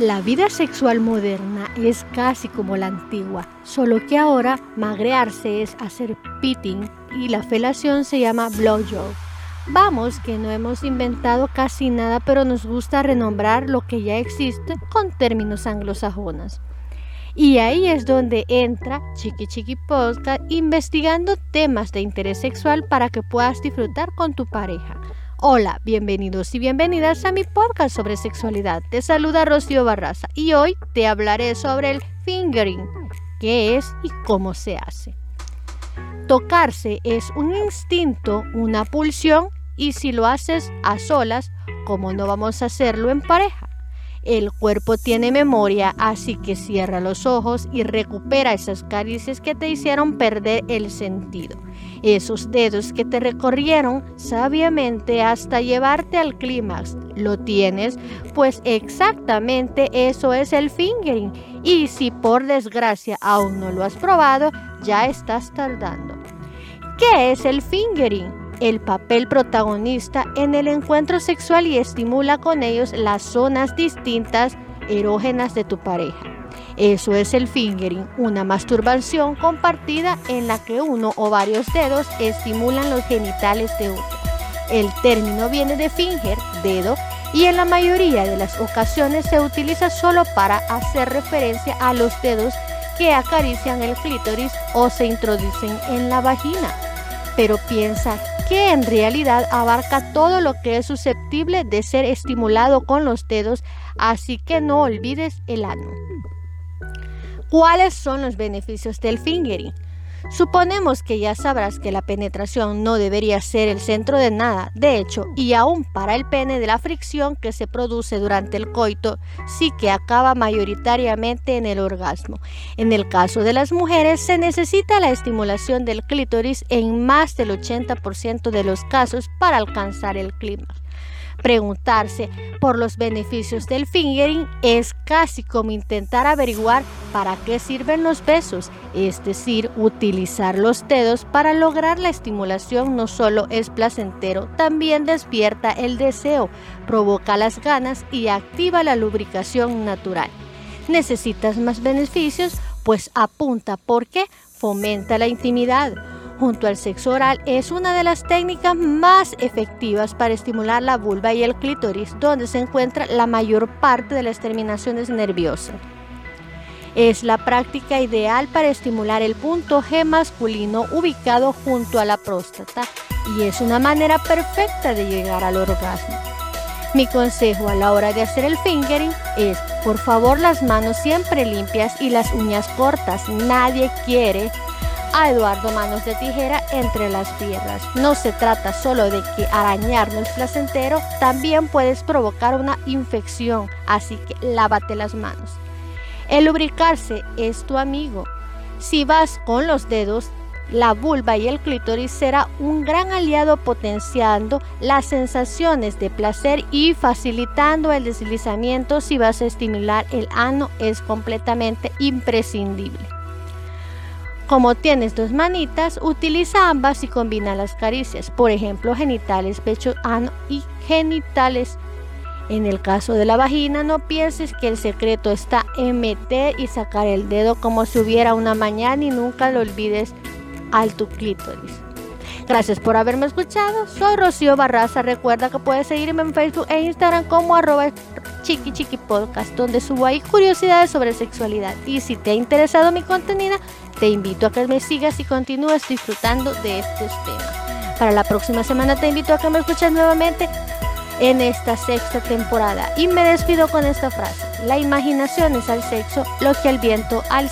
La vida sexual moderna es casi como la antigua, solo que ahora magrearse es hacer pitting y la felación se llama blowjob. Vamos, que no hemos inventado casi nada, pero nos gusta renombrar lo que ya existe con términos anglosajones. Y ahí es donde entra Chiqui Chiqui Podcast investigando temas de interés sexual para que puedas disfrutar con tu pareja. Hola, bienvenidos y bienvenidas a mi podcast sobre sexualidad. Te saluda Rocío Barraza y hoy te hablaré sobre el fingering, qué es y cómo se hace. Tocarse es un instinto, una pulsión y si lo haces a solas, ¿cómo no vamos a hacerlo en pareja? El cuerpo tiene memoria, así que cierra los ojos y recupera esas caricias que te hicieron perder el sentido. Esos dedos que te recorrieron sabiamente hasta llevarte al clímax. ¿Lo tienes? Pues exactamente eso es el fingering. Y si por desgracia aún no lo has probado, ya estás tardando. ¿Qué es el fingering? El papel protagonista en el encuentro sexual y estimula con ellos las zonas distintas erógenas de tu pareja. Eso es el fingering, una masturbación compartida en la que uno o varios dedos estimulan los genitales de otro. El término viene de finger, dedo, y en la mayoría de las ocasiones se utiliza solo para hacer referencia a los dedos que acarician el clítoris o se introducen en la vagina. Pero piensa que en realidad abarca todo lo que es susceptible de ser estimulado con los dedos, así que no olvides el ano. ¿Cuáles son los beneficios del fingering? Suponemos que ya sabrás que la penetración no debería ser el centro de nada, de hecho, y aún para el pene de la fricción que se produce durante el coito, sí que acaba mayoritariamente en el orgasmo. En el caso de las mujeres se necesita la estimulación del clítoris en más del 80% de los casos para alcanzar el clímax. Preguntarse por los beneficios del fingering es casi como intentar averiguar para qué sirven los besos, es decir, utilizar los dedos para lograr la estimulación no solo es placentero, también despierta el deseo, provoca las ganas y activa la lubricación natural. ¿Necesitas más beneficios? Pues apunta porque fomenta la intimidad junto al sexo oral es una de las técnicas más efectivas para estimular la vulva y el clítoris, donde se encuentra la mayor parte de las terminaciones nerviosas. Es la práctica ideal para estimular el punto G masculino ubicado junto a la próstata y es una manera perfecta de llegar al orgasmo. Mi consejo a la hora de hacer el fingering es, por favor, las manos siempre limpias y las uñas cortas. Nadie quiere a Eduardo Manos de Tijera entre las piernas. No se trata solo de que arañar no placentero, también puedes provocar una infección, así que lávate las manos. El lubricarse es tu amigo. Si vas con los dedos, la vulva y el clítoris será un gran aliado potenciando las sensaciones de placer y facilitando el deslizamiento si vas a estimular el ano es completamente imprescindible. Como tienes dos manitas, utiliza ambas y combina las caricias, por ejemplo, genitales, pecho, ano y genitales. En el caso de la vagina, no pienses que el secreto está en meter y sacar el dedo como si hubiera una mañana y nunca lo olvides al tu clítoris. Gracias por haberme escuchado. Soy Rocío Barraza. Recuerda que puedes seguirme en Facebook e Instagram como arroba chiqui chiqui podcast, donde subo ahí curiosidades sobre sexualidad. Y si te ha interesado mi contenido, te invito a que me sigas y continúes disfrutando de estos temas. Para la próxima semana te invito a que me escuches nuevamente en esta sexta temporada. Y me despido con esta frase. La imaginación es al sexo lo que el viento al